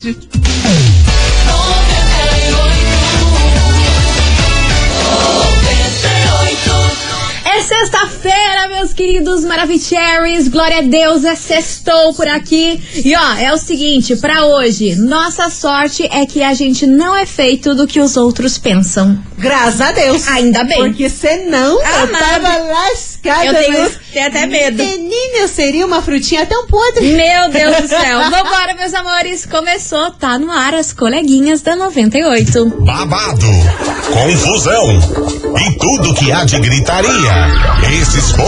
É sexta-feira, meus queridos Maravicheries. Glória a Deus, é sextou por aqui. E ó, é o seguinte, pra hoje, nossa sorte é que a gente não é feito do que os outros pensam. Graças a Deus. Ainda bem. Porque senão eu Amado. tava lascada. Eu tenho- mas- tenho até medo. Menina, eu seria uma frutinha tão podre. Meu Deus do céu. Vambora, meus amores. Começou, tá no ar as coleguinhas da 98. babado, confusão e tudo que há de gritaria. Esses foram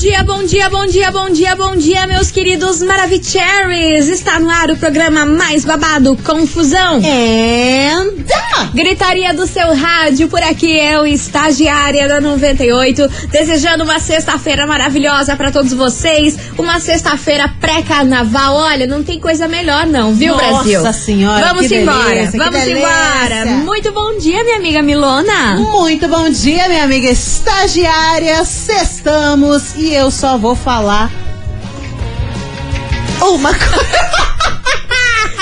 dia, bom dia, bom dia, bom dia, bom dia, meus queridos Maravicheries. Está no ar o programa mais babado, Confusão. Enda! Gritaria do seu rádio, por aqui eu, estagiária da 98, desejando uma sexta-feira maravilhosa pra todos vocês, uma sexta-feira pré-carnaval. Olha, não tem coisa melhor não, viu, Nossa Brasil? Senhora, Vamos que embora, delícia, que vamos delícia. embora. Muito bom dia, minha amiga Milona. Muito bom dia, minha amiga estagiária. Sextamos e eu só vou falar uma coisa.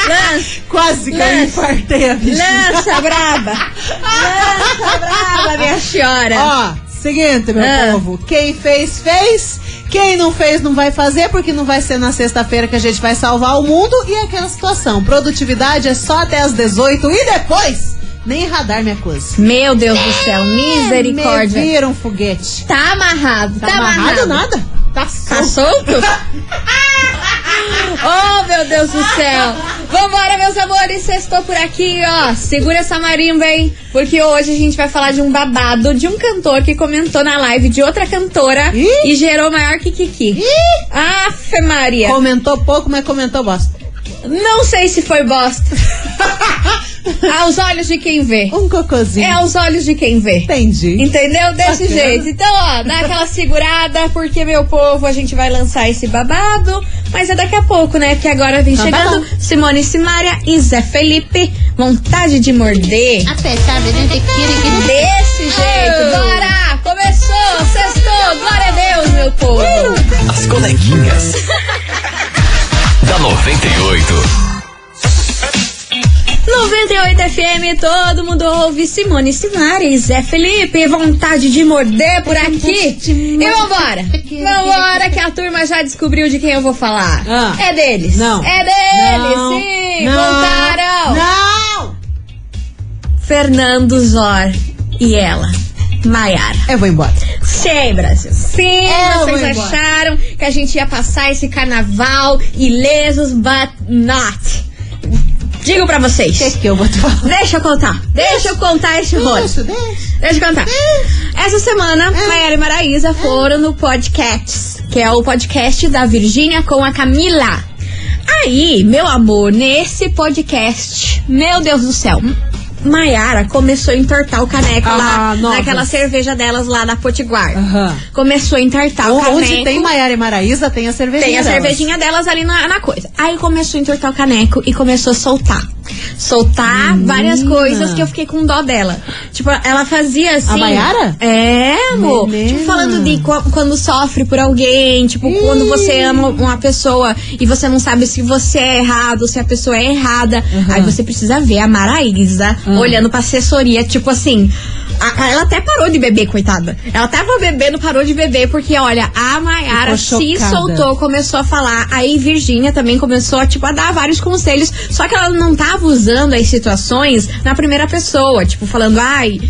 Lança, Quase que eu Lança. infartei a bichinha. lança braba, lança braba, minha senhora. Ó, seguinte, meu Ah. povo. Quem fez, fez. Quem não fez, não vai fazer, porque não vai ser na sexta-feira que a gente vai salvar o mundo. E aquela situação. Produtividade é só até as 18 e depois, nem radar minha coisa. Meu Deus do céu, misericórdia. Me vira um foguete. Tá amarrado, Tá, tá, amarrado nada? Tá Tá solto. solto? oh, meu Deus do céu. Vambora, meus amores. Sextou por aqui, ó. Segura essa marimba, hein? Porque hoje a gente vai falar de um babado de um cantor que comentou na live de outra cantora Ih! e gerou maior que Kiki. Afe Maria. Comentou pouco, mas comentou bosta. Não sei se foi bosta. Aos olhos de quem vê. Um cocôzinho. É aos olhos de quem vê. Entendi. Entendeu? Desse Bacana. jeito. Então, ó, dá aquela segurada, porque, meu povo, a gente vai lançar esse babado. Mas é daqui a pouco, né? Porque agora vem tá chegando bom. Simone Simaria e Zé Felipe. Vontade de morder. Desse jeito. Bora! 98 FM, todo mundo ouve Simone Simaria e Zé Felipe, vontade de morder por aqui. E vambora! Vambora que a turma já descobriu de quem eu vou falar. Ah. É deles. Não. É deles, Não. sim! Não. Voltaram! Não! Fernando Zor e ela, Maiara. Eu vou embora. Sim, Brasil. Sim, Eu vocês embora. acharam que a gente ia passar esse carnaval ilesos, but not. Digo pra vocês. O que, que eu vou te falar? Deixa eu contar. Deixa eu contar esse rolo. Deixa, deixa. Deixa eu contar. Essa semana, Maiara e Maraísa foram no podcast, que é o podcast da Virgínia com a Camila. Aí, meu amor, nesse podcast, meu Deus do céu, Maiara começou a entortar o caneco Ah, lá naquela cerveja delas lá da Potiguar. Aham. Começou a entortar o Onde caneco. tem Maiara e Maraísa, tem a cervejinha Tem a delas. cervejinha delas ali na, na coisa. Aí começou a entortar o caneco e começou a soltar. Soltar Menina. várias coisas que eu fiquei com dó dela. Tipo, ela fazia assim. Maiara? É, amor. Menina. Tipo, falando de qu- quando sofre por alguém. Tipo, quando você ama uma pessoa e você não sabe se você é errado, se a pessoa é errada. Aí você precisa ver a Maraísa olhando pra assessoria, tipo assim. a- a- ela até parou de beber, coitada. Ela tava bebendo, parou de beber, porque, olha, a Maiara se soltou, começou a falar. Aí Virgínia também começou, tipo, a dar vários conselhos. Só que ela não usando as situações na primeira pessoa. Tipo, falando, ai,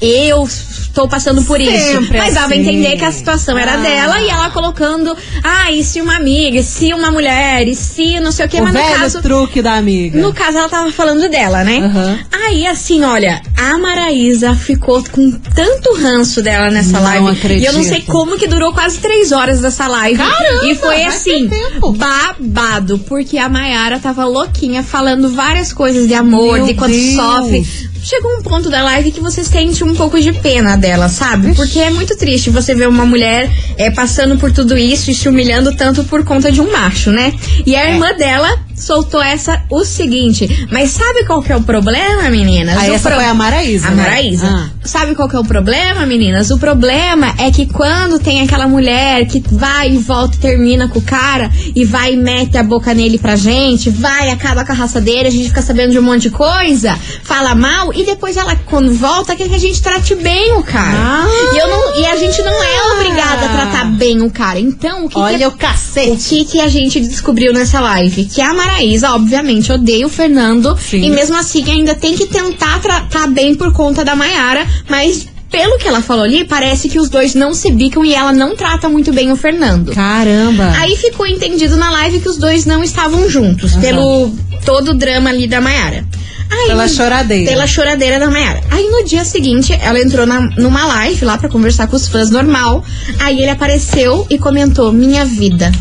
eu estou passando por isso. Sempre Mas dava a assim. entender que a situação era Ah. dela e ela colocando, ah, e se uma amiga, e se uma mulher, e se não sei o que, O mas no velho caso. truque da amiga. No caso, ela tava falando dela, né? Aham. Aí, assim, olha, a Maraísa ficou com tanto ranço dela nessa Não live. acredito. E eu não sei como que durou quase três horas dessa live. Caramba, e foi assim, babado. Porque a Maiara tava louquinha, falando várias coisas de amor, Meu de quanto Deus. sofre chegou um ponto da live que você sente um pouco de pena dela, sabe? Porque é muito triste você ver uma mulher é, passando por tudo isso e se humilhando tanto por conta de um macho, né? E a irmã dela soltou essa o seguinte, mas sabe qual que é o problema, meninas? Aí O essa pro- foi a Maraísa. a né? Maraísa. Ah. Sabe qual que é o problema, meninas? O problema é que quando tem aquela mulher que vai e volta e termina com o cara e vai e mete a boca nele pra gente, vai, acaba com a raça dele, a gente fica sabendo de um monte de coisa, fala mal e depois ela, quando volta, quer que a gente trate bem o cara. Ah. E, eu não, e a gente não é obrigada a tratar bem o cara. Então, o que, que Olha é- o cacete. o que, que a gente descobriu nessa live? Que a Maraísa, obviamente, odeia o Fernando. Sim. E mesmo assim ainda tem que tentar tratar bem por conta da Maiara. Mas pelo que ela falou ali, parece que os dois não se bicam e ela não trata muito bem o Fernando. Caramba. Aí ficou entendido na live que os dois não estavam juntos, Aham. pelo todo o drama ali da Maiara. Aí, Pela choradeira. Pela choradeira da Mayara. Aí no dia seguinte, ela entrou na- numa live lá pra conversar com os fãs normal. Aí ele apareceu e comentou: Minha vida.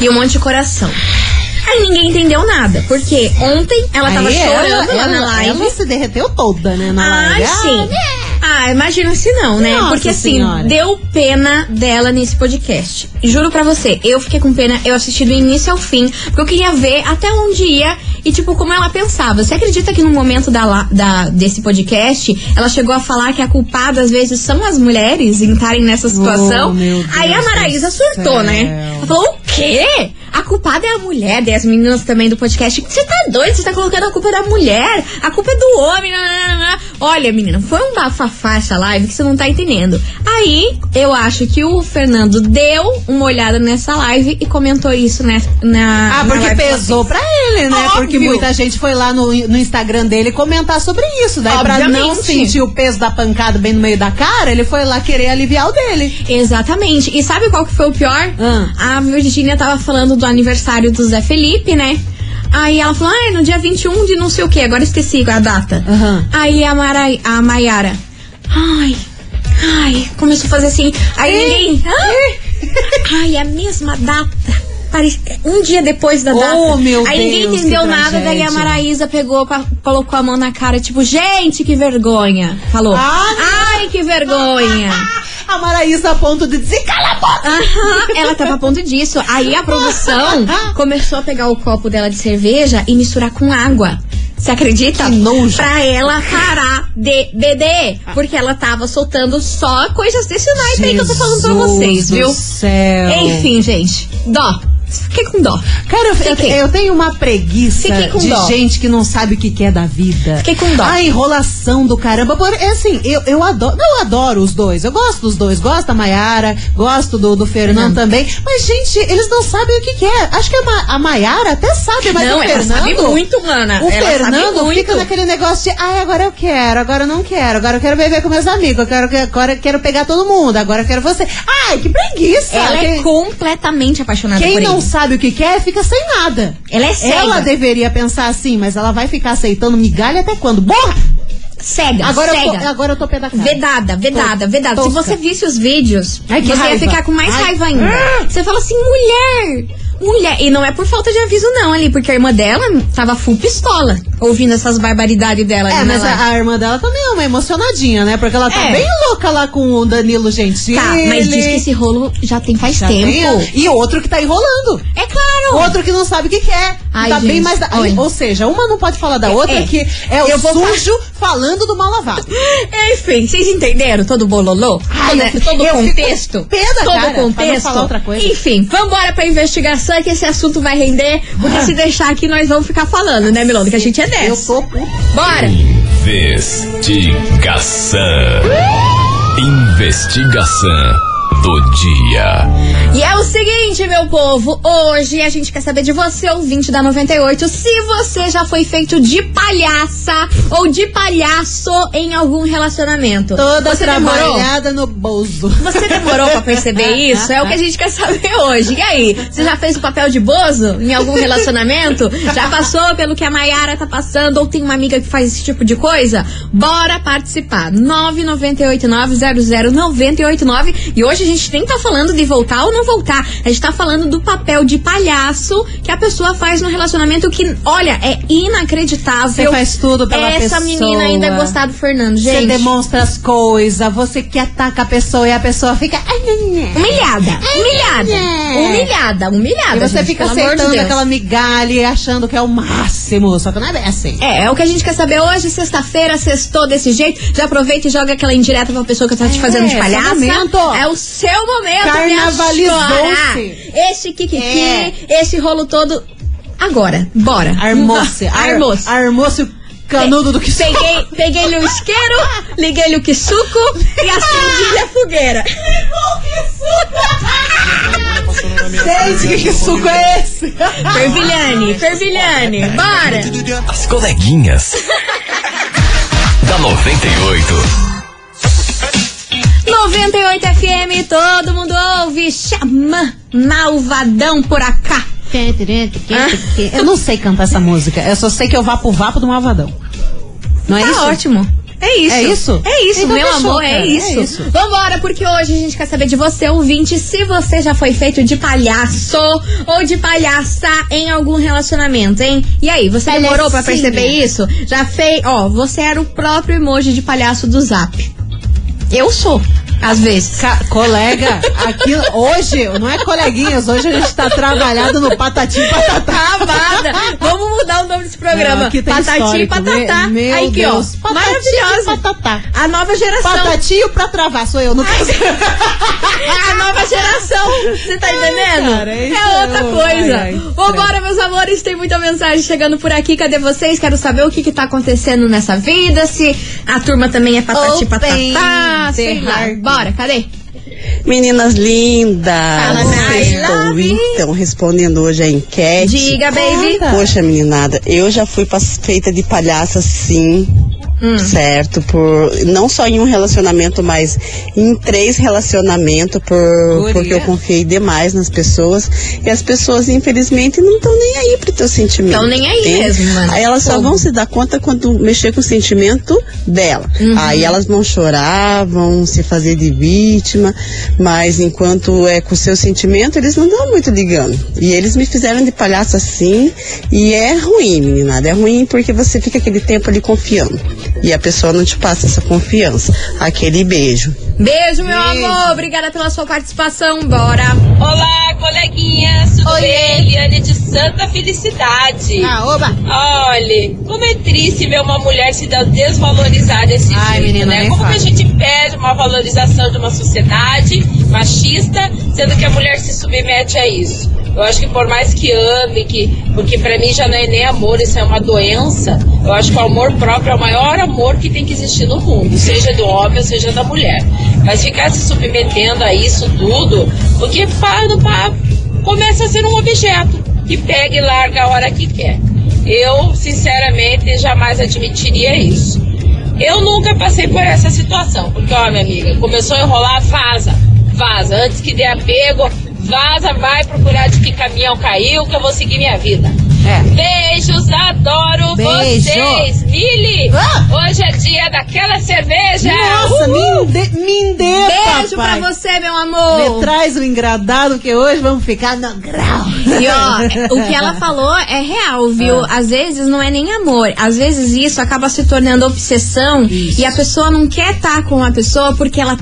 E um monte de coração. Aí ninguém entendeu nada. Porque ontem ela tava Aí chorando ela, lá na ela- live. Ela se derreteu toda, né? Na Ai, live. sim. Ah, imagina se não, né? Nossa Porque assim, Senhora. deu pena dela nesse podcast. Juro pra você, eu fiquei com pena, eu assisti do início ao fim, porque eu queria ver até onde ia e, tipo, como ela pensava. Você acredita que no momento da, da- desse podcast, ela chegou a falar que a culpada, às vezes, são as mulheres em estarem nessa situação? Oh, Aí a Maraísa surtou, céu. né? Ela falou, o quê? A culpada é a mulher, daí as meninas também do podcast. Você tá doido? Você tá colocando a culpa da mulher? A culpa é do homem. nananana." Olha, menina, foi um bafafá essa live que você não tá entendendo. Aí, eu acho que o Fernando deu uma olhada nessa live e comentou isso né, na. Ah, na porque ela pesou pra ele, né? Óbvio. Porque muita gente foi lá no, no Instagram dele comentar sobre isso. Daí, pra não Obviamente. sentir o peso da pancada bem no meio da cara, ele foi lá querer aliviar o dele. Exatamente. E sabe qual que foi o pior? Ah. A Virgínia tava falando do aniversário do Zé Felipe, né? Aí ela falou, ah, no dia 21 de não sei o que, agora esqueci a data. Aham. Aí a, Mara, a Maiara, ai, ai, começou a fazer assim. Aí ninguém, ai, ai, a mesma data. Um dia depois da Oh, data. meu Aí ninguém Deus, entendeu que nada, daí a tragédia. Maraísa pegou, colocou a mão na cara, tipo, gente, que vergonha. Falou. Ah, ai, que vergonha. A Maraísa a ponto de dizer, cala a boca! Aham, ela tava a ponto disso. Aí a produção começou a pegar o copo dela de cerveja e misturar com água. Você acredita? Que nojo. Pra ela parar de beber. Porque ela tava soltando só coisas desse naipe aí que eu tô falando pra vocês, do viu? céu. Enfim, gente. Dó. Fiquei com dó. Cara, eu, eu, tenho uma preguiça de dó. gente que não sabe o que, que é da vida. Fiquei com dó. A enrolação do caramba. Por, é assim, eu, eu adoro. Não, eu adoro os dois. Eu gosto dos dois. Gosto da Maiara, gosto do, do Fernando também. Mas, gente, eles não sabem o que, que é. Acho que a, Ma, a Maiara até sabe, mas Não, o Fernando. sabe muito, mana. O Ela Fernando fica naquele negócio de, ai, agora eu quero, agora eu não quero, agora eu quero beber com meus amigos, eu quero, agora eu quero pegar todo mundo, agora eu quero você. Ai, que preguiça! Ela é Quem- completamente apaixonada quem por não sabe o que quer, fica sem nada. Ela é cega. Ela deveria pensar assim, mas ela vai ficar aceitando migalha até quando? Borra! Cega, Agora, eu cega. tô, agora eu tô pé da cara. Vedada, vedada, Tô- vedada. Se tosca. você visse os vídeos, Ai, você ia raiva. ficar com mais Ai. raiva ainda. Ah. Você fala assim, mulher, mulher. E não é por falta de aviso, não, ali, porque a irmã dela tava full pistola, ouvindo essas barbaridades dela É, mas a, a irmã dela também é uma emocionadinha, né? Porque ela tá É. bem louca lá com o Danilo Gentili. Tá, mas diz que esse rolo já tem faz Já tempo. tem- E outro que tá enrolando. É claro. Outro que não sabe o que quer. Ai, tá bem gente, mais. Da... Ou seja, uma não pode falar da outra, é. que é o Eu vou sujo falando do mal lavado. Enfim, vocês entenderam todo o bololô? Ai, todo eu fico- todo o eu contexto? pé da todo cara, contexto? falar outra coisa. Enfim, vambora pra investigação que esse assunto vai render. Porque se deixar aqui, nós vamos ficar falando, né, Milona? Que a gente é Eu dessa. tô puta. Bora! Investigação. Investigação do dia. E é o seguinte, meu povo, hoje a gente quer saber de você, ouvinte da 98, se você já foi feito de palhaça ou de palhaço em algum relacionamento. Toda você demorou? trabalhada no bolso. Você demorou pra perceber isso? É o que a gente quer saber hoje. E aí, você já fez o papel de bozo em algum relacionamento? Já passou pelo que a Mayara tá passando? Ou tem uma amiga que faz esse tipo de coisa? Bora participar. 998900989. E hoje a gente nem tá falando de voltar ou não voltar. A gente tá falando do papel de palhaço que a pessoa faz no relacionamento que, olha, é inacreditável. Você faz tudo pela Essa pessoa. menina ainda gostar do Fernando, Você gente. demonstra as coisas, você que ataca a pessoa e a pessoa fica. Humilhada, humilhada, humilhada, humilhada. E você gente, fica de aceitando Deus. aquela migalha e achando que é o máximo. Só que não é bem assim. É, é o que a gente quer saber hoje, sexta-feira, sextou desse jeito. Já aproveita e joga aquela indireta pra pessoa que tá te É, fazendo de seu palhaça. momento. É o seu momento, Carnavalizou-se. Esse kikiki, É. esse rolo todo. Agora, bora. Armou-se. ar- Armou-se. Armou-se o canudo do que Peguei, peguei o isqueiro, liguei o quisuco e acendi a fogueira. Gente, que suco é esse? Fervilhane, fervilhane, bora. As coleguinhas. da 98. 98 FM, todo mundo ouve. Chama malvadão por acá. Eu não sei cantar essa música. Eu só sei que eu vá pro vapo do Malvadão. Não é tá isso? ótimo. É isso. É isso? É isso, Então meu fechou, amor, é é isso. isso. Vambora, porque hoje a gente quer saber de você, ouvinte, se você já foi feito de palhaço ou de palhaça em algum relacionamento, hein? E aí, você demorou pra perceber isso? Já fez. Ó, você era o próprio emoji de palhaço do zap. Eu sou, às vezes. Ca- colega, aqui hoje, não é coleguinhas, hoje a gente tá trabalhado no patati patatá. Travada. Vamos mudar o nome desse programa. Não, aqui tem Patati e Patatá. me- meu aí aqui, Deus. ó. Maravilhosa. patatá. A nova geração. Patatinho pra travar, sou eu, no caso. A nova geração. Você tá entendendo? cara, é outra é um- coisa. ai, ai, Vambora, meus amores. Tem muita mensagem chegando por aqui. Cadê vocês? Quero saber o que que tá acontecendo nessa vida. Se a turma também é patati patatá. Sei lá. Bora, cadê? Meninas lindas, Fala, estou então respondendo hoje a enquete. Diga, baby. Poxa, meninada, eu já fui feita de palhaça sim, Hum. certo? Por não só em um relacionamento, mas em três relacionamentos, por, porque eu confiei demais nas pessoas e as pessoas infelizmente não estão nem aí pro teu sentimento. Tão nem aí entende? mesmo, mano. Aí elas só Fogo. vão se dar conta quando mexer com o sentimento dela. Uhum. Aí elas vão chorar, vão se fazer de vítima, mas enquanto é com o seu sentimento, eles não dão muito ligando. E eles me fizeram de palhaço assim, e é ruim, meninada. É ruim porque você fica aquele tempo ali confiando. E a pessoa não te passa essa confiança. Aquele beijo. Beijo, meu amor. Obrigada pela sua participação. Bora. Olá, coleguinhas, tudo Oi. bem? Eliane de Santa Felicidade. Ah, oba. Olha, como é triste ver uma mulher se dar desvalorizar desse Ai, jeito, menina, né? Como que a gente pede uma valorização de uma sociedade machista, sendo que a mulher se submete a isso? Eu acho que por mais que ame, que, porque pra mim já não é nem amor, isso é uma doença. Eu acho que o amor próprio é o maior amor que tem que existir no mundo, seja do homem ou seja da mulher. Mas ficar se submetendo a isso tudo, porque pá, pá, começa a ser um objeto que pega e larga a hora que quer. Eu, sinceramente, jamais admitiria isso. Eu nunca passei por essa situação, porque, ó, minha amiga, começou a enrolar, vaza, vaza. Antes que dê apego, vaza, vai procurar de que caminhão caiu, que eu vou seguir minha vida. É. Beijos, adoro Beijo. vocês. Mili, Ah! hoje é dia daquela cerveja. Nossa, me dê, me dê, Beijo papai. pra você, meu amor. Me traz o engradado que hoje vamos ficar no grau. E ó, o que ela falou é real, viu? Às vezes não é nem amor. Às vezes isso acaba se tornando obsessão e a pessoa não quer estar com a pessoa porque ela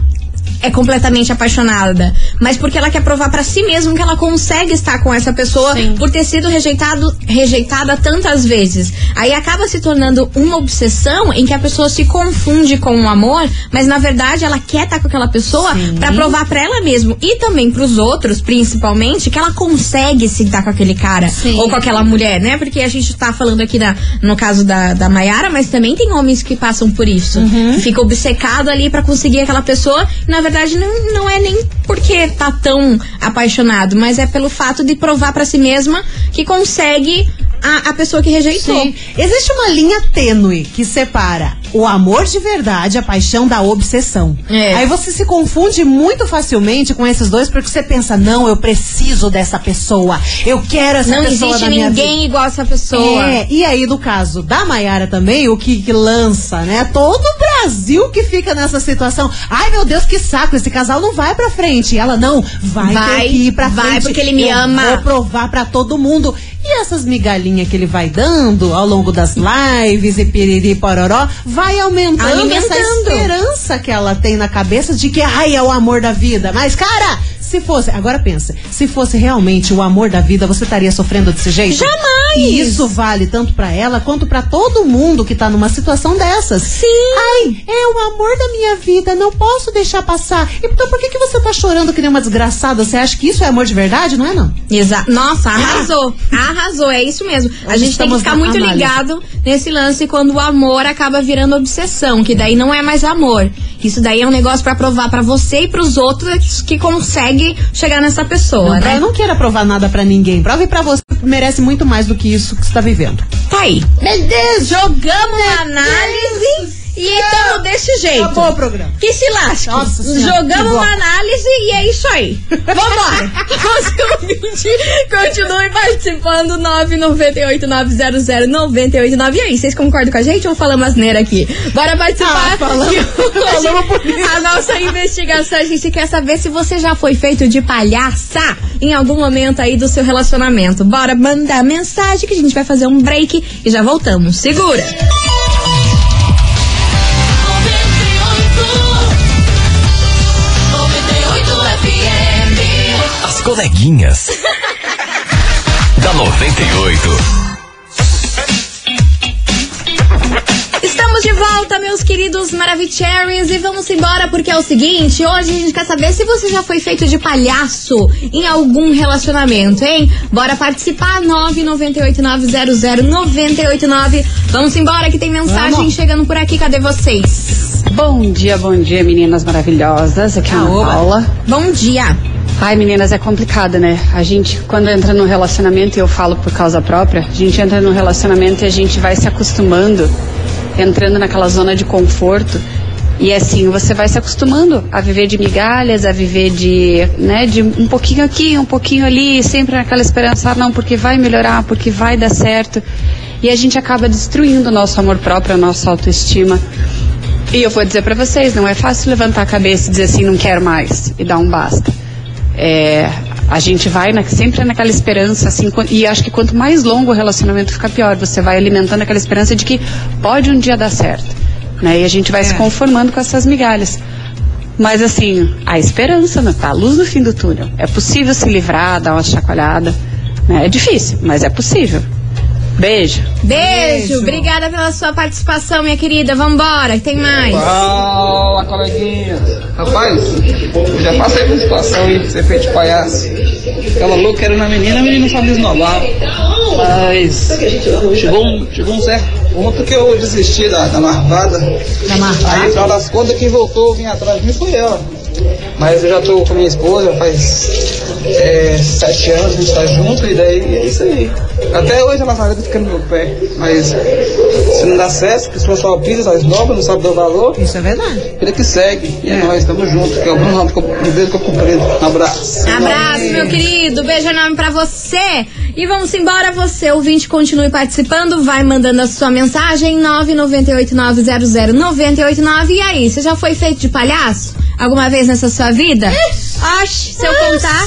é completamente apaixonada, mas porque ela quer provar pra si mesma que ela consegue estar com essa pessoa Sim. por ter sido rejeitado, rejeitada tantas vezes. Aí acaba se tornando uma obsessão em que a pessoa se confunde com o amor, mas na verdade ela quer estar com aquela pessoa pra provar pra ela mesma e também pros outros, principalmente, que ela consegue se dar com aquele cara Sim. ou com aquela mulher, né? Porque a gente tá falando aqui na, no caso da, da Mayara, mas também tem homens que passam por isso. Que fica obcecado ali pra conseguir aquela pessoa. E, na verdade, não, não é nem porque tá tão apaixonado, mas é pelo fato de provar pra si mesma que consegue a, a pessoa que rejeitou. Sim. Existe uma linha tênue que separa o amor de verdade, a paixão da obsessão. É. Aí você se confunde muito facilmente com esses dois porque você pensa, não, eu preciso dessa pessoa, eu quero essa Não pessoa existe minha vida. ninguém igual essa pessoa. É, e aí no caso da Maiara também, o que, que lança, né? Todo o Brasil que fica nessa situação. Ai, meu Deus, que saco, esse casal não vai pra frente. E ela, não, vai, Vai, ter que ir pra vai, frente. porque ele me Eu ama. Vou provar pra todo mundo. Essas migalhinhas que ele vai dando ao longo das lives e piriri pororó, vai aumentando essa esperança que ela tem na cabeça de que, ai, é o amor da vida. Mas, cara, se fosse, agora pensa, se fosse realmente o amor da vida, você estaria sofrendo desse jeito? Jamais! E isso vale tanto pra ela quanto pra todo mundo que tá numa situação dessas. Sim. Ai, é o amor da minha vida, não posso deixar passar. Então por que, que você tá chorando que nem uma desgraçada? Você acha que isso é amor de verdade? Não é não? Exa Nossa, arrasou. Arrasou, é isso mesmo. A Hoje gente tem que ficar muito análise. ligado nesse lance quando o amor acaba virando obsessão, que daí não é mais amor. Isso daí é um negócio pra provar pra você e pros outros que consegue chegar nessa pessoa, Não, né? Eu não quero provar nada pra ninguém. Prove pra você que merece muito mais do que isso que você tá vivendo. Tá aí. Meu Deus, Jogamos a análise e estamos desse jeito. Acabou o programa. Que se lasque. Nossa Senhora, Jogamos uma análise e é isso aí. Vambora. Continue participando. 998-900-989. E aí, vocês concordam com a gente ou falamos asneira aqui? Bora participar. Ah, falamos- hoje a nossa investigação, a gente quer saber se você já foi feito de palhaça em algum momento aí do seu relacionamento. Bora mandar mensagem que a gente vai fazer um break e já voltamos. Segura! Coleguinhas. da 98. Estamos de volta, meus queridos Maravicheries, e vamos embora porque é o seguinte: hoje a gente quer saber se você já foi feito de palhaço em algum relacionamento, hein? Bora participar, 998900989. Vamos embora que tem mensagem Vamos. chegando por aqui, cadê vocês? Bom dia, bom dia, meninas maravilhosas. Aqui é a Aoba. Paula. Bom dia! Ai, meninas, é complicado, né? A gente, quando entra num relacionamento, e eu falo por causa própria, a gente entra num relacionamento e a gente vai se acostumando, entrando naquela zona de conforto. E assim, você vai se acostumando a viver de migalhas, a viver de, né, de um pouquinho aqui, um pouquinho ali, sempre naquela esperança, ah, não, porque vai melhorar, porque vai dar certo. E a gente acaba destruindo o nosso amor próprio, a nossa autoestima. E eu vou dizer pra vocês, não é fácil levantar a cabeça e dizer assim, não quero mais, e dar um basta. É, a gente vai na- sempre naquela esperança, assim, e acho que quanto mais longo o relacionamento fica pior, você vai alimentando aquela esperança de que pode um dia dar certo, né? E a gente vai se conformando com essas migalhas. Mas assim, a esperança, né? tá a luz no fim do túnel. É possível se livrar, dar uma chacoalhada, né? É difícil, mas é possível. Beijo. Beijo, obrigada pela sua participação, minha querida. Vambora, que tem mais. Fala, coleguinha. Rapaz, eu já passei por situação aí de ser feito de palhaço. Aquela louca era na menina, a menina não sabe esnobar. Mas chegou um, chegou um certo ponto que eu desisti da, da marvada. Da marvada? Aí, no final das contas, quem voltou vir atrás de mim foi ela. Mas eu já tô com minha esposa faz é, sete anos, a gente tá junto, e daí é isso aí. Até hoje a Nazareta fica no meu pé. Mas se não dá certo, a pessoa só pisa, só esnoba, não sabe dar valor. Isso é verdade. Vida que segue. E é nós, estamos juntos. Que é o Bruno Ramos, um beijo que eu cumprido. Um abraço. Abraço, meu querido. Beijo enorme pra você. E vamos embora, você, ouvinte, continue participando. Vai mandando a sua mensagem 998900989. E aí, você já foi feito de palhaço? Alguma vez nessa sua vida? Oxe, se eu contar,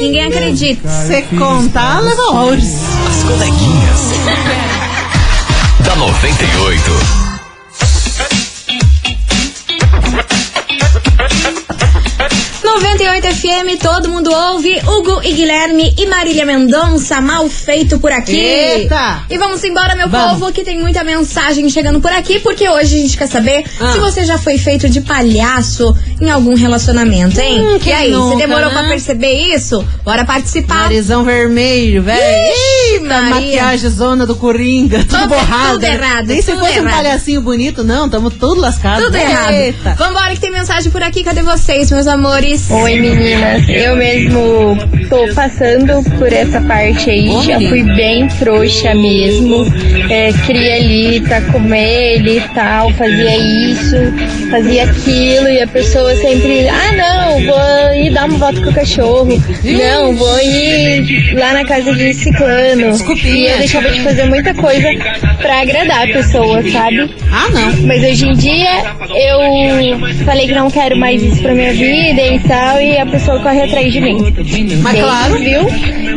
ninguém acredita. Você contar, leva horas. As coleguinhas. da 98. 98 FM, todo mundo ouve. Hugo e Guilherme e Marília Mendonça, mal feito por aqui. Eita! E vamos embora, meu Vamos. povo, que tem muita mensagem chegando por aqui, porque hoje a gente quer saber Ah. se você já foi feito de palhaço em algum relacionamento, hein? Hum, e aí, nunca, você demorou né? pra perceber isso? Bora participar. Narizão vermelho, velho. Eita, maquiagem zona do Coringa. Tudo Tudo- borrado. tudo errado, Nem se fosse um errado. palhacinho bonito, não. Tamo tudo lascado. Tudo errado. Eita. Vambora que tem mensagem por aqui. Cadê vocês, meus amores? Oi, meninas meninas. Eu mesmo tô passando por essa parte aí, já fui bem trouxa mesmo. É, queria ali tá com ele e tal, fazia isso, fazia aquilo, e a pessoa sempre, ah não, vou ir dar uma volta com o cachorro. Não, vou ir lá na casa de ciclano. E eu deixava de fazer muita coisa pra agradar a pessoa, sabe? Ah, não. Mas hoje em dia eu falei que não quero mais isso pra minha vida e tal, e a pessoa corre atrás de mim. Mas Bem, claro. Viu?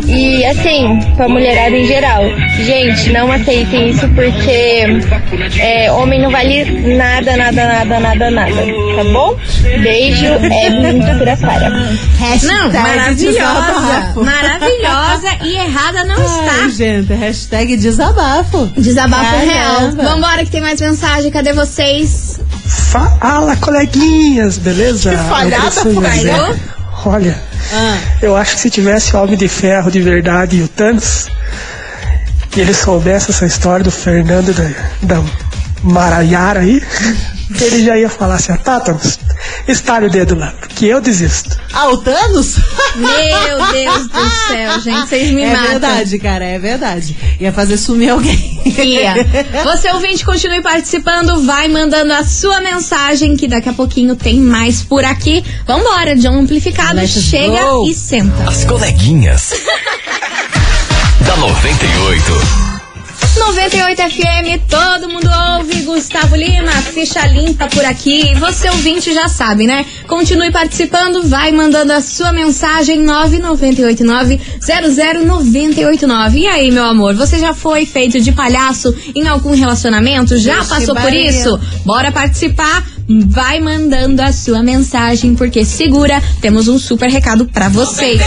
E assim, pra mulherada em geral. Gente, não aceitem isso porque é, homem não vale nada, nada, nada, nada, nada. Tá bom? Beijo, é muito Pirapara. Não, maravilhosa. Maravilhosa e errada não Ai, está. gente, hashtag desabafo. Desabafo Caramba. real. Vambora que tem mais mensagem. Cadê vocês? Fala, coleguinhas, beleza? Que falhada. Falhou? Olha, Ah, eu acho que se tivesse o Homem de Ferro de verdade e o Thanos, e ele soubesse essa história do Fernando da, da Maraiara aí, ele já ia falar assim, ah, tá, Thanos, estale o dedo lá, porque eu desisto. Ah, o Thanos? Meu Deus do céu, gente. Vocês me é matam. verdade, cara, é verdade. Ia fazer sumir alguém. Ia. Você ouvinte, continue participando, vai mandando a sua mensagem, que daqui a pouquinho tem mais por aqui. Vambora, John Amplificado, Let's chega go. e senta. As coleguinhas. da 98. 98 FM, todo mundo ouve. Gustavo Lima, ficha limpa por aqui. Você ouvinte já sabe, né? Continue participando, vai mandando a sua mensagem 998900989. E aí, meu amor, você já foi feito de palhaço em algum relacionamento? Já Vixe, passou por isso? Bora participar? Vai mandando a sua mensagem, porque segura, temos um super recado pra vocês.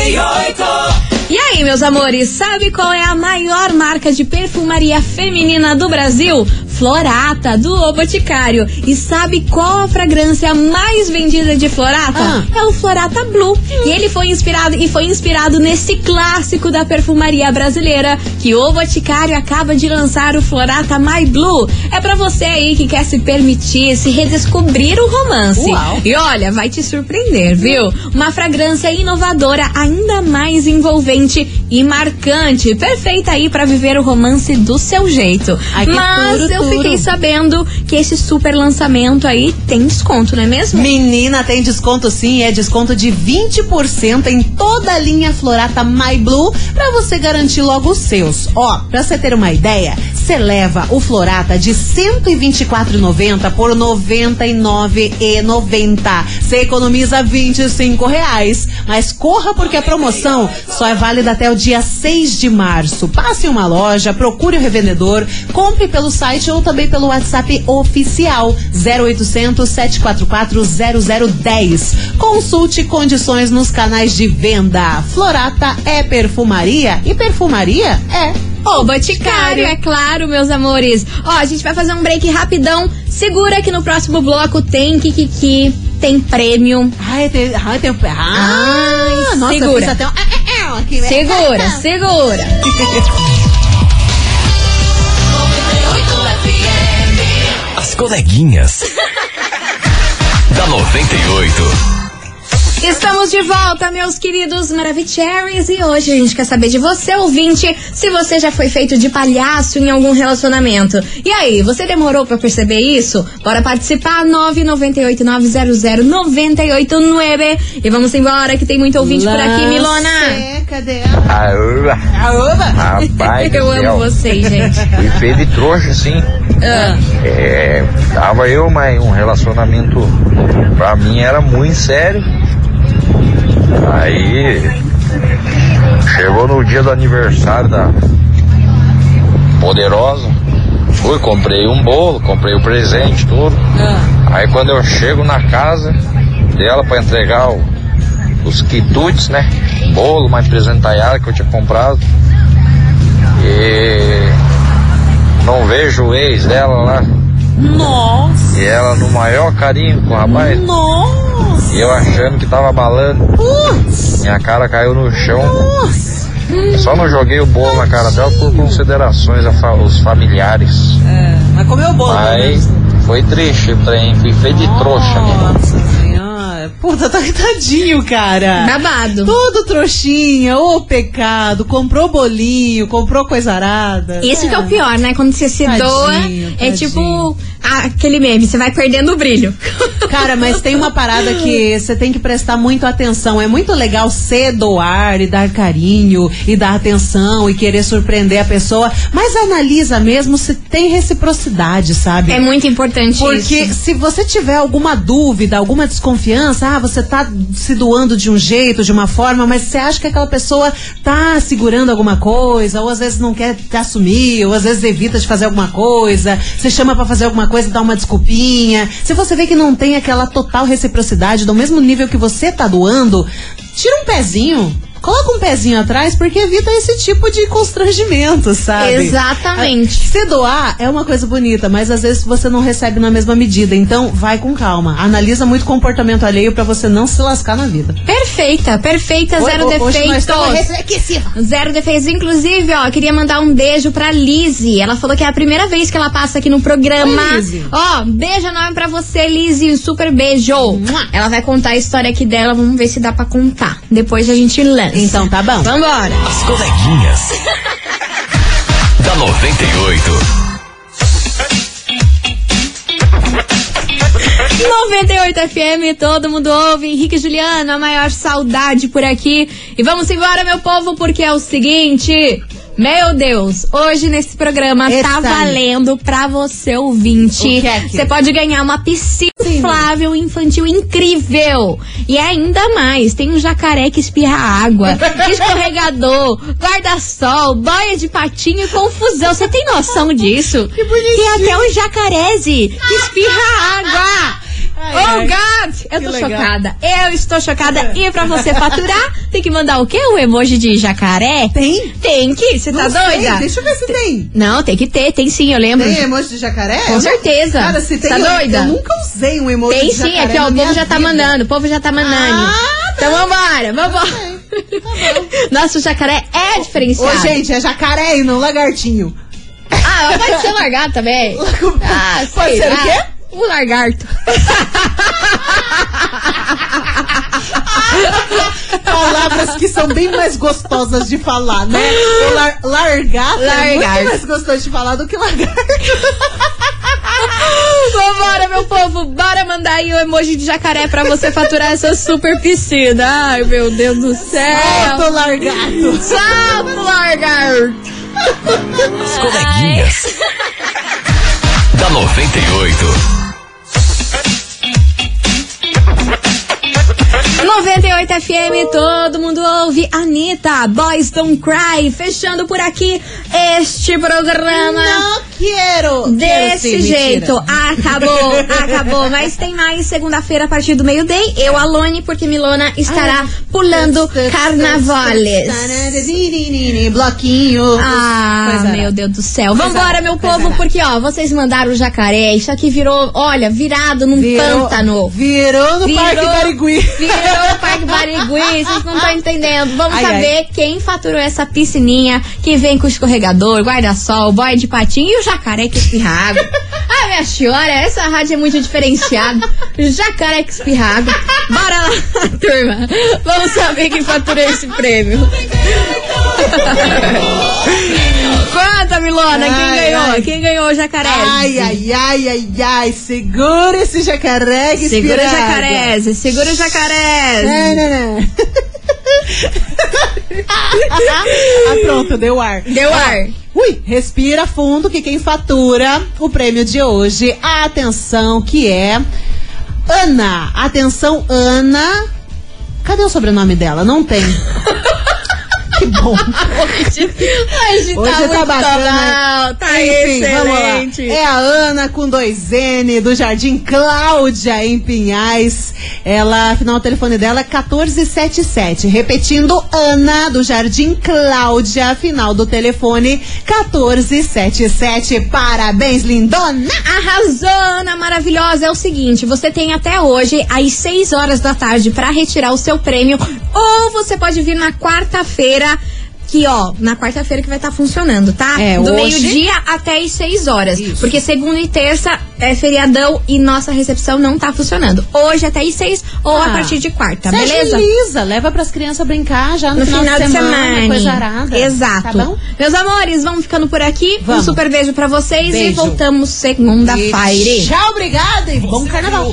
E aí, meus amores, sabe qual é a maior marca de perfumaria feminina do Brasil? Florata, do O Boticário. E sabe qual a fragrância mais vendida de Florata? Ah. É o Florata Blue. E ele foi inspirado e foi inspirado nesse clássico da perfumaria brasileira que o Boticário acaba de lançar o Florata My Blue. É pra você aí que quer se permitir, se redescobrir o romance. Uau. E olha, vai te surpreender, viu? Uma fragrância inovadora, ainda mais envolvente e marcante. Perfeita aí pra viver o romance do seu jeito. Ai, Mas eu fiquei sabendo que esse super lançamento aí tem desconto, não é mesmo? Menina, tem desconto sim, é desconto de 20% em toda a linha Florata My Blue pra você garantir logo os seus. Ó, pra você ter uma ideia, você leva o Florata de R$ 124,90 por R$ 99,90. Você economiza 25 reais. Mas corra porque a promoção só é válida até o dia 6 de março. Passe em uma loja, procure o revendedor, compre pelo site ou também pelo WhatsApp oficial 0800 744 0010. Consulte condições nos canais de venda. Florata é perfumaria e perfumaria é O Boticário, é claro, meus amores. Ó, a gente vai fazer um break rapidão. Segura que no próximo bloco tem Kikiki, tem prêmio. Ai, tem, ai, tem, ah, Ai, nossa, segura. até um, ah, ah, aqui, né? Segura, segura. As coleguinhas. da 98. Estamos de volta, meus queridos Maravicheries, e hoje a gente quer saber de você, ouvinte, se você já foi feito de palhaço em algum relacionamento. E aí, você demorou pra perceber isso? Bora participar, 998900989. E vamos embora, que tem muito ouvinte por aqui, Milona. Lance, Cadê a... Aoba, Aoba? rapaz Eu amo céu. vocês, gente. Fui feio de trouxa, assim. Ah, É, tava eu, mas um relacionamento pra mim era muito sério. Aí chegou no dia do aniversário da Poderosa. Fui, comprei um bolo, comprei o presente, tudo. Aí quando eu chego na casa dela pra entregar o- os quitutes, né? Bolo, mais presentaiada que eu tinha comprado. E não vejo o ex dela lá. Nossa, E ela no maior carinho com o rapaz. nossa, E eu achando que tava balando. Minha cara caiu no chão. só não joguei o bolo na cara dela por considerações aos familiares. É, mas comeu bolo, né? Mas foi triste o trem, fui feio de trouxa. Puta, tá tadinho, cara. Babado. Todo trouxinha, ô pecado. Comprou bolinho, comprou coisa arada. Esse que é o pior, né? Quando você se Tadinho, doa, é tadinho. tipo ah, aquele meme, você vai perdendo o brilho. Cara, mas tem uma parada que você tem que prestar muito atenção. É muito legal se doar e dar carinho e dar atenção e querer surpreender a pessoa, mas analisa mesmo se tem reciprocidade, sabe? É muito importante Porque isso. se você tiver alguma dúvida, alguma desconfiança, ah, você tá se doando de um jeito, de uma forma, mas você acha que aquela pessoa tá segurando alguma coisa, ou às vezes não quer assumir, ou às vezes evita de fazer alguma coisa, você chama pra fazer alguma coisa dá uma desculpinha. Se você vê que não tem aquela total reciprocidade do mesmo nível que você tá doando, tira um pezinho. Coloca um pezinho atrás porque evita esse tipo de constrangimento, sabe? Exatamente. Se doar é uma coisa bonita, mas às vezes você não recebe na mesma medida. Então, vai com calma. Analisa muito o comportamento alheio pra você não se lascar na vida. Perfeita, perfeita, zero Hoje- hoje nós estamos defeitos. Zero defeitos. Inclusive, ó, queria mandar um beijo pra Lizzie. Ela falou que é a primeira vez que ela passa aqui no programa. Oi, Lizzie. Ó, beijo enorme pra você, Lizzie. Super beijo. Ela vai contar a história aqui dela. Vamos ver se dá pra contar. Depois a gente lança. Então tá bom. Vambora. As coleguinhas. da 98. 98 FM, todo mundo ouve. Henrique e Juliano, a maior saudade por aqui. E vamos embora, meu povo, porque é o seguinte. Meu Deus, hoje nesse programa Eita. tá valendo pra você ouvinte. É Você pode ganhar uma piscina inflável infantil incrível. E ainda mais, tem um jacaré que espirra água, escorregador, guarda-sol, boia de patinho e confusão. Você tem noção disso? Que bonitinho. Tem até um jacareze que espirra água. Ai, oh. God! Eu tô legal. chocada. Eu estou chocada. E pra você faturar, tem que mandar o quê? O emoji de jacaré? Tem? Tem que. Você tá sei, doida? Deixa eu ver se tem. Não, tem que ter. Tem sim, eu lembro. Tem emoji de jacaré? Com certeza. Cara, se tem, Tá eu- doida? Eu, nunca usei um emoji Tem de sim, jacaré aqui ó, o povo já tá vida. mandando, o povo já tá mandando. Ah, então vambora, vambora. Nossa, o jacaré é diferenciado. Ô, gente, é jacaré e não lagartinho. Ah, pode ser largado também. Ah, Pode ser o lá. quê? O lagarto. Palavras que são bem mais gostosas de falar, né? O lar largato, é Largato. muito mais gostoso de falar do que lagarto. Vambora, meu povo, bora mandar aí o emoji de jacaré pra você faturar essa super piscina. Ai, meu Deus do céu. Solta o largato. Salto, lagarto. As coleguinhas. da 98. 98 FM, todo mundo ouve. Anitta, Boys Don't Cry, fechando por aqui este programa. Não quero. Quero Desse sim, jeito, acabou, acabou. Mas tem mais segunda-feira a partir do meio-day. Eu, Alone, porque Milona estará pulando carnavales. Bloquinho. Ah, Coisa meu arada. Deus do céu. Vambora, arada, meu povo, arada. porque, ó, vocês mandaram o jacaré. Isso aqui virou, olha, virado num Virou- pântano. Virou no Virou- Parque Barigui. Virou o Parque Barigui, vocês não estão entendendo. Vamos Ai, saber quem faturou essa piscininha que vem com escorregador, guarda-sol, boia de patinho e o jacaré que espirra água. Ah, minha senhora, essa rádio é muito diferenciada. Jacaré que espirra água. Bora lá, turma. Vamos saber quem faturou esse prêmio. Conta, Milona, quem Ai, ganhou? ai. Quem ganhou o jacaré? Ai, ai, ai, ai, ai. Segura esse jacaré que Segura o jacaré, segura o jacaré. Não, não, não. Ah, pronto, deu ar. Deu ar. Ui, respira fundo que quem fatura o prêmio de hoje, atenção, que é Ana. Atenção, Ana. Cadê o sobrenome dela? Não tem. que bom. Hoje, hoje, Hoje tá, tá bacana. mal, tá Enfim, excelente. É a Ana com dois N do Jardim Cláudia em Pinhais. Ela, afinal, o telefone dela é 1477. Repetindo, Ana do Jardim Cláudia, final do telefone 1477. Parabéns, lindona! Arrasou, Ana maravilhosa. É o seguinte, você tem até hoje, às 6 horas da tarde, pra retirar o seu prêmio. Ou você pode vir na quarta-feira. que, ó, na quarta-feira que vai estar funcionando, tá? É, Do hoje- meio-dia até as 6 horas. Isso. Porque segunda e terça é feriadão e nossa recepção não tá funcionando. Hoje até as 6 ou a Ah, partir de quarta, Você beleza? agiliza, leva pras crianças brincar já no, No final, de semana. coisa arada. Exato. Tá? Meus amores, vamos ficando por aqui. Vamos. Um super beijo pra vocês e Beijo. voltamos segunda-feira. E Tchau, obrigada e bom carnaval.